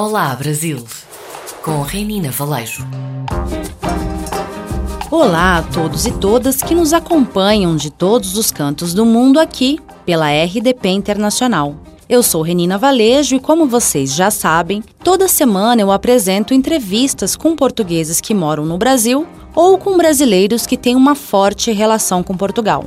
Olá Brasil, com Renina Valejo. Olá a todos e todas que nos acompanham de todos os cantos do mundo aqui pela RDP Internacional. Eu sou Renina Valejo e, como vocês já sabem, toda semana eu apresento entrevistas com portugueses que moram no Brasil ou com brasileiros que têm uma forte relação com Portugal.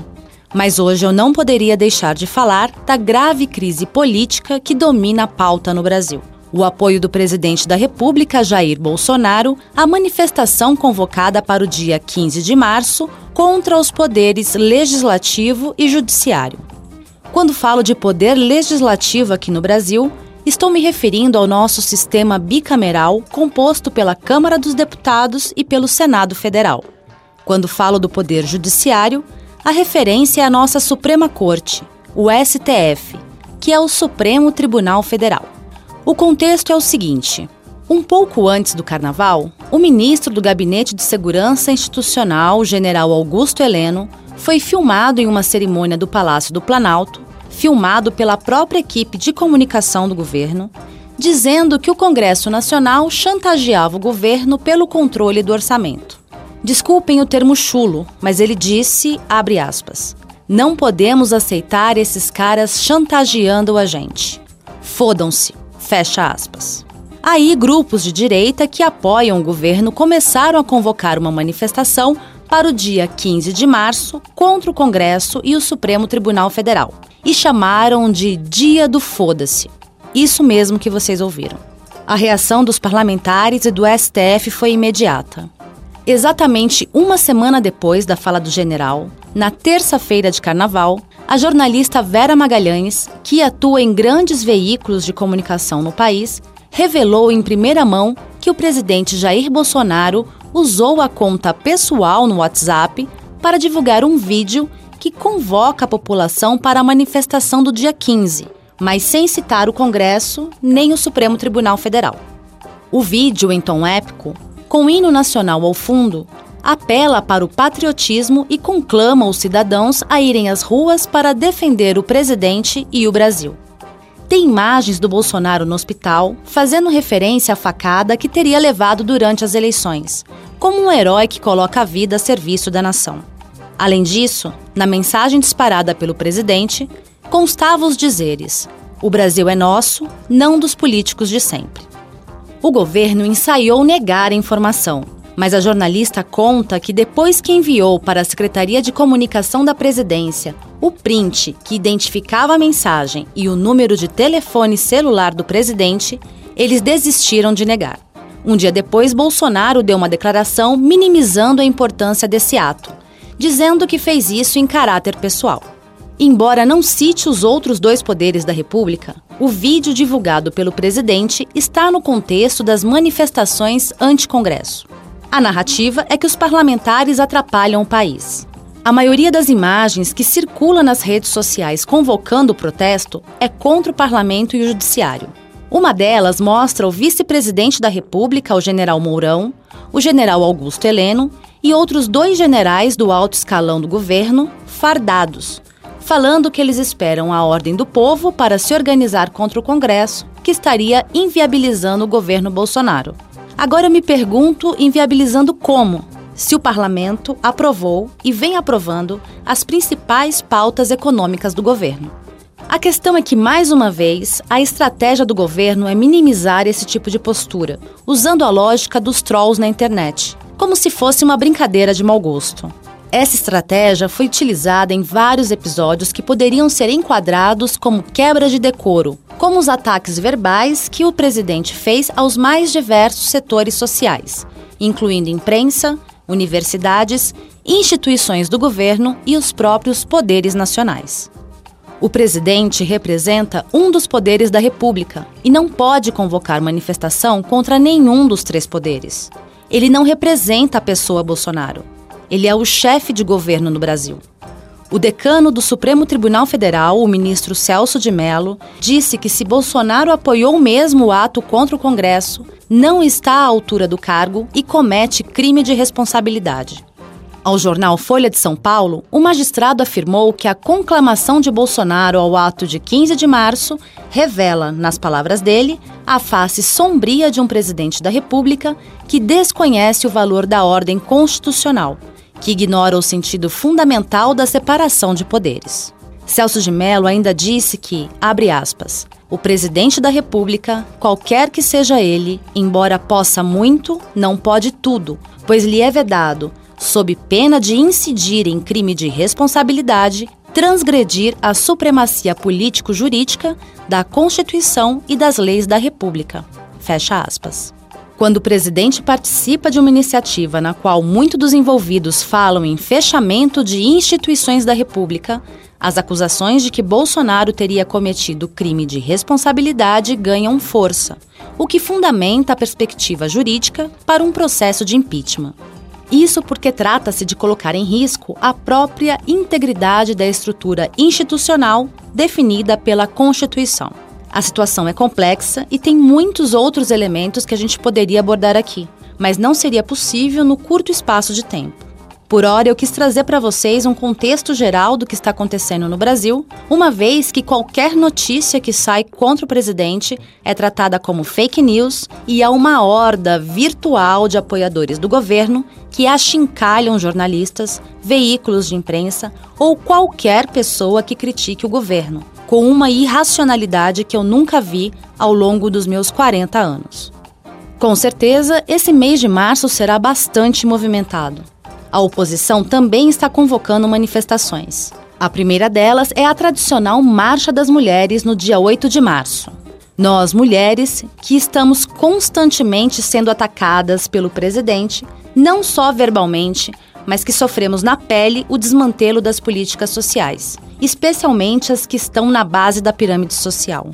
Mas hoje eu não poderia deixar de falar da grave crise política que domina a pauta no Brasil. O apoio do presidente da República, Jair Bolsonaro, à manifestação convocada para o dia 15 de março contra os poderes legislativo e judiciário. Quando falo de poder legislativo aqui no Brasil, estou me referindo ao nosso sistema bicameral composto pela Câmara dos Deputados e pelo Senado Federal. Quando falo do poder judiciário, a referência é a nossa Suprema Corte, o STF, que é o Supremo Tribunal Federal. O contexto é o seguinte: um pouco antes do carnaval, o ministro do Gabinete de Segurança Institucional, general Augusto Heleno, foi filmado em uma cerimônia do Palácio do Planalto, filmado pela própria equipe de comunicação do governo, dizendo que o Congresso Nacional chantageava o governo pelo controle do orçamento. Desculpem o termo chulo, mas ele disse, abre aspas, não podemos aceitar esses caras chantageando a gente. Fodam-se, fecha aspas. Aí, grupos de direita que apoiam o governo começaram a convocar uma manifestação para o dia 15 de março contra o Congresso e o Supremo Tribunal Federal e chamaram de Dia do Foda-se. Isso mesmo que vocês ouviram. A reação dos parlamentares e do STF foi imediata. Exatamente uma semana depois da fala do general, na terça-feira de carnaval, a jornalista Vera Magalhães, que atua em grandes veículos de comunicação no país, revelou em primeira mão que o presidente Jair Bolsonaro usou a conta pessoal no WhatsApp para divulgar um vídeo que convoca a população para a manifestação do dia 15, mas sem citar o Congresso nem o Supremo Tribunal Federal. O vídeo, em tom épico, com o hino nacional ao fundo, apela para o patriotismo e conclama os cidadãos a irem às ruas para defender o presidente e o Brasil. Tem imagens do Bolsonaro no hospital, fazendo referência à facada que teria levado durante as eleições, como um herói que coloca a vida a serviço da nação. Além disso, na mensagem disparada pelo presidente, constavam os dizeres: O Brasil é nosso, não dos políticos de sempre. O governo ensaiou negar a informação, mas a jornalista conta que depois que enviou para a Secretaria de Comunicação da Presidência o print que identificava a mensagem e o número de telefone celular do presidente, eles desistiram de negar. Um dia depois, Bolsonaro deu uma declaração minimizando a importância desse ato, dizendo que fez isso em caráter pessoal. Embora não cite os outros dois poderes da República, o vídeo divulgado pelo presidente está no contexto das manifestações anti-Congresso. A narrativa é que os parlamentares atrapalham o país. A maioria das imagens que circula nas redes sociais convocando o protesto é contra o parlamento e o judiciário. Uma delas mostra o vice-presidente da República, o general Mourão, o general Augusto Heleno e outros dois generais do alto escalão do governo, fardados, falando que eles esperam a ordem do povo para se organizar contra o Congresso, que estaria inviabilizando o governo Bolsonaro. Agora me pergunto inviabilizando como, se o parlamento aprovou e vem aprovando as principais pautas econômicas do governo. A questão é que, mais uma vez, a estratégia do governo é minimizar esse tipo de postura, usando a lógica dos trolls na internet, como se fosse uma brincadeira de mau gosto. Essa estratégia foi utilizada em vários episódios que poderiam ser enquadrados como quebra de decoro, como os ataques verbais que o presidente fez aos mais diversos setores sociais, incluindo imprensa, universidades, instituições do governo e os próprios poderes nacionais. O presidente representa um dos poderes da República e não pode convocar manifestação contra nenhum dos três poderes. Ele não representa a pessoa Bolsonaro ele é o chefe de governo no Brasil. O decano do Supremo Tribunal Federal, o ministro Celso de Mello, disse que se Bolsonaro apoiou mesmo o ato contra o Congresso, não está à altura do cargo e comete crime de responsabilidade. Ao jornal Folha de São Paulo, o magistrado afirmou que a conclamação de Bolsonaro ao ato de 15 de março revela, nas palavras dele, a face sombria de um presidente da República que desconhece o valor da ordem constitucional, que ignora o sentido fundamental da separação de poderes. Celso de Mello ainda disse que, abre aspas, o presidente da República, qualquer que seja ele, embora possa muito, não pode tudo, pois lhe é vedado sob pena de incidir em crime de responsabilidade, transgredir a supremacia político-jurídica da Constituição e das leis da República. Fecha aspas. Quando o presidente participa de uma iniciativa na qual muitos dos envolvidos falam em fechamento de instituições da República, as acusações de que Bolsonaro teria cometido crime de responsabilidade ganham força, o que fundamenta a perspectiva jurídica para um processo de impeachment. Isso porque trata-se de colocar em risco a própria integridade da estrutura institucional definida pela Constituição. A situação é complexa e tem muitos outros elementos que a gente poderia abordar aqui, mas não seria possível no curto espaço de tempo. Por hora, eu quis trazer para vocês um contexto geral do que está acontecendo no Brasil, uma vez que qualquer notícia que sai contra o presidente é tratada como fake news e há uma horda virtual de apoiadores do governo que achincalham jornalistas, veículos de imprensa ou qualquer pessoa que critique o governo, com uma irracionalidade que eu nunca vi ao longo dos meus 40 anos. Com certeza, esse mês de março será bastante movimentado. A oposição também está convocando manifestações. A primeira delas é a tradicional Marcha das Mulheres no dia 8 de março. Nós, mulheres, que estamos constantemente sendo atacadas pelo presidente, não só verbalmente, mas que sofremos na pele o desmantelo das políticas sociais, especialmente as que estão na base da pirâmide social.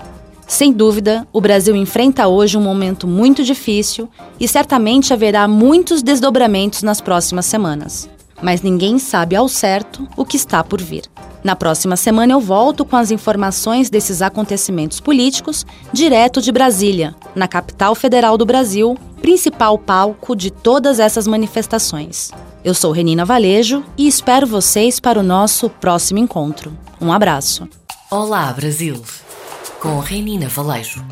Sem dúvida, o Brasil enfrenta hoje um momento muito difícil e certamente haverá muitos desdobramentos nas próximas semanas. Mas ninguém sabe ao certo o que está por vir. Na próxima semana eu volto com as informações desses acontecimentos políticos direto de Brasília, na capital federal do Brasil, principal palco de todas essas manifestações. Eu sou Renina Valejo e espero vocês para o nosso próximo encontro. Um abraço. Olá, Brasil! com Renina Valejo.